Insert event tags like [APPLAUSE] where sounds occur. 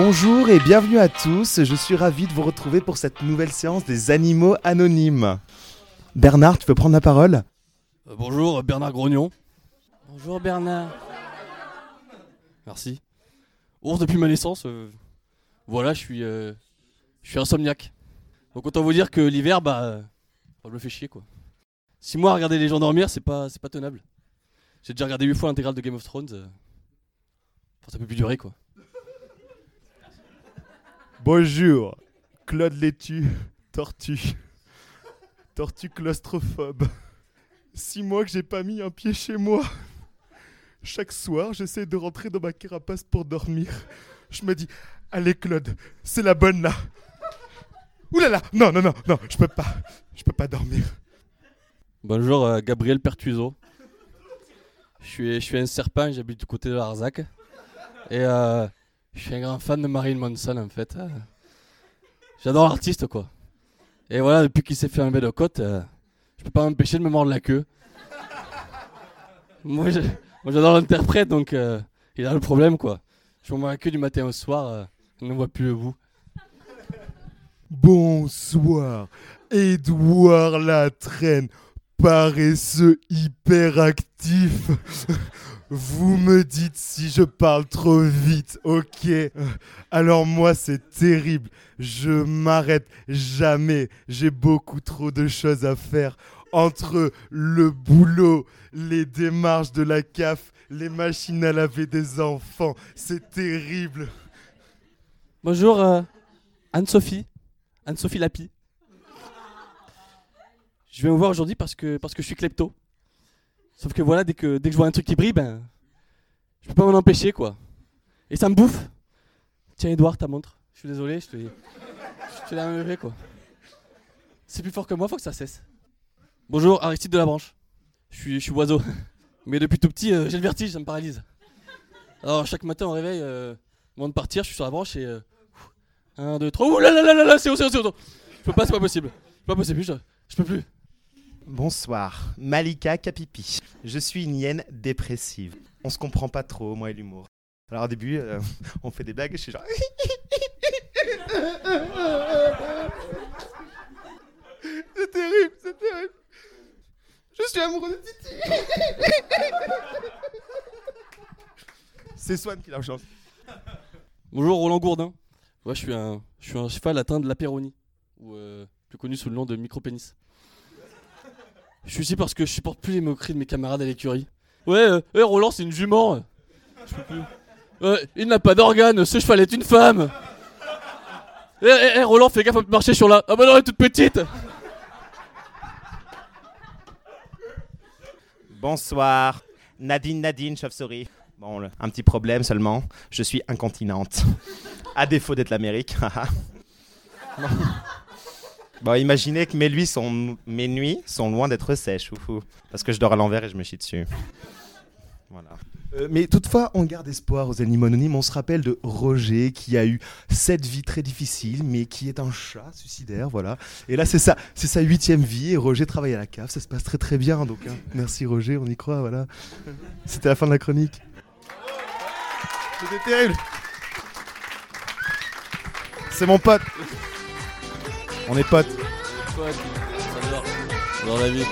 Bonjour et bienvenue à tous, je suis ravi de vous retrouver pour cette nouvelle séance des animaux anonymes. Bernard, tu peux prendre la parole? Euh, bonjour, Bernard Grognon. Bonjour Bernard. Merci. Ours depuis ma naissance, euh, voilà, je suis, euh, je suis insomniaque. Donc autant vous dire que l'hiver, bah, euh, ça me fait chier quoi. Six mois à regarder les gens dormir, c'est pas, c'est pas tenable. J'ai déjà regardé 8 fois l'intégrale de Game of Thrones. euh, enfin, ça peut plus durer quoi. Bonjour, Claude Laitue, tortue. Tortue claustrophobe. Six mois que j'ai pas mis un pied chez moi. Chaque soir, j'essaie de rentrer dans ma carapace pour dormir. Je me dis, allez Claude, c'est la bonne là. Ouh là là, non, non, non, non, je peux pas. Je peux pas dormir. Bonjour, euh, Gabriel suis, je suis un serpent, j'habite du côté de l'Arzac. Et euh, je suis un grand fan de Marilyn Manson en fait. euh. J'adore l'artiste quoi. Et voilà, depuis qu'il s'est fait enlever de côte, euh, je peux pas m'empêcher de me mordre la queue. Moi j'adore l'interprète donc euh, il a le problème quoi. Je me mords la queue du matin au soir, euh, on ne voit plus le bout. Bonsoir, Édouard Latraine, paresseux hyperactif. Vous me dites si je parle trop vite, ok? Alors moi c'est terrible, je m'arrête jamais, j'ai beaucoup trop de choses à faire. Entre le boulot, les démarches de la CAF, les machines à laver des enfants, c'est terrible. Bonjour euh, Anne-Sophie. Anne-Sophie Lapi. Je viens vous voir aujourd'hui parce que, parce que je suis klepto. Sauf que voilà, dès que, dès que je vois un truc qui brille, ben. Je peux pas m'en empêcher quoi. Et ça me bouffe. Tiens, Edouard, ta montre. Je suis désolé, je te. Je te l'ai enlevé quoi. C'est plus fort que moi, faut que ça cesse. Bonjour, Aristide de la Branche. Je suis, je suis oiseau. Mais depuis tout petit, euh, j'ai le vertige, ça me paralyse. Alors chaque matin au réveil, euh, avant de partir, je suis sur la branche et. euh, 1, 2, 3. Ouh là là là là là, c'est haut, c'est haut, c'est haut. Je peux pas, c'est pas possible. C'est pas possible, je, je peux plus. Bonsoir, Malika Capipi. Je suis une hyène dépressive. On se comprend pas trop, moi et l'humour. Alors au début, euh, [LAUGHS] on fait des blagues je suis genre... [LAUGHS] c'est terrible, c'est terrible. Je suis amoureux de Titi. [LAUGHS] c'est Swan qui la chance. Bonjour Roland Gourdin. Ouais, je suis un, je suis un cheval atteint de l'apéronie, ou euh, plus connu sous le nom de micropénis. Je suis ici parce que je supporte plus les moqueries de mes camarades à l'écurie. Ouais, euh, eh, Roland, c'est une jument. euh. Je peux plus. Ouais, il n'a pas d'organe, ce cheval est une femme. Eh, eh, eh, Roland, fais gaffe à marcher sur la. Ah bah non, elle est toute petite. Bonsoir, Nadine Nadine Chauve-souris. Bon, le- un petit problème seulement, je suis incontinente. À défaut d'être l'Amérique. [LAUGHS] bon. Bon, imaginez que mes, nuits sont, mes nuits sont loin d'être sèches, oufou. Parce que je dors à l'envers et je me chie dessus. Voilà. Euh, mais toutefois, on garde espoir aux animaux anonymes. On se rappelle de Roger qui a eu cette vie très difficile, mais qui est un chat suicidaire, voilà. Et là, c'est ça, c'est sa huitième vie. Et Roger travaille à la cave, ça se passe très très bien. Donc, hein. merci Roger, on y croit, voilà. C'était la fin de la chronique. C'était terrible. C'est mon pote. On est potes. Dort. Dans la vie.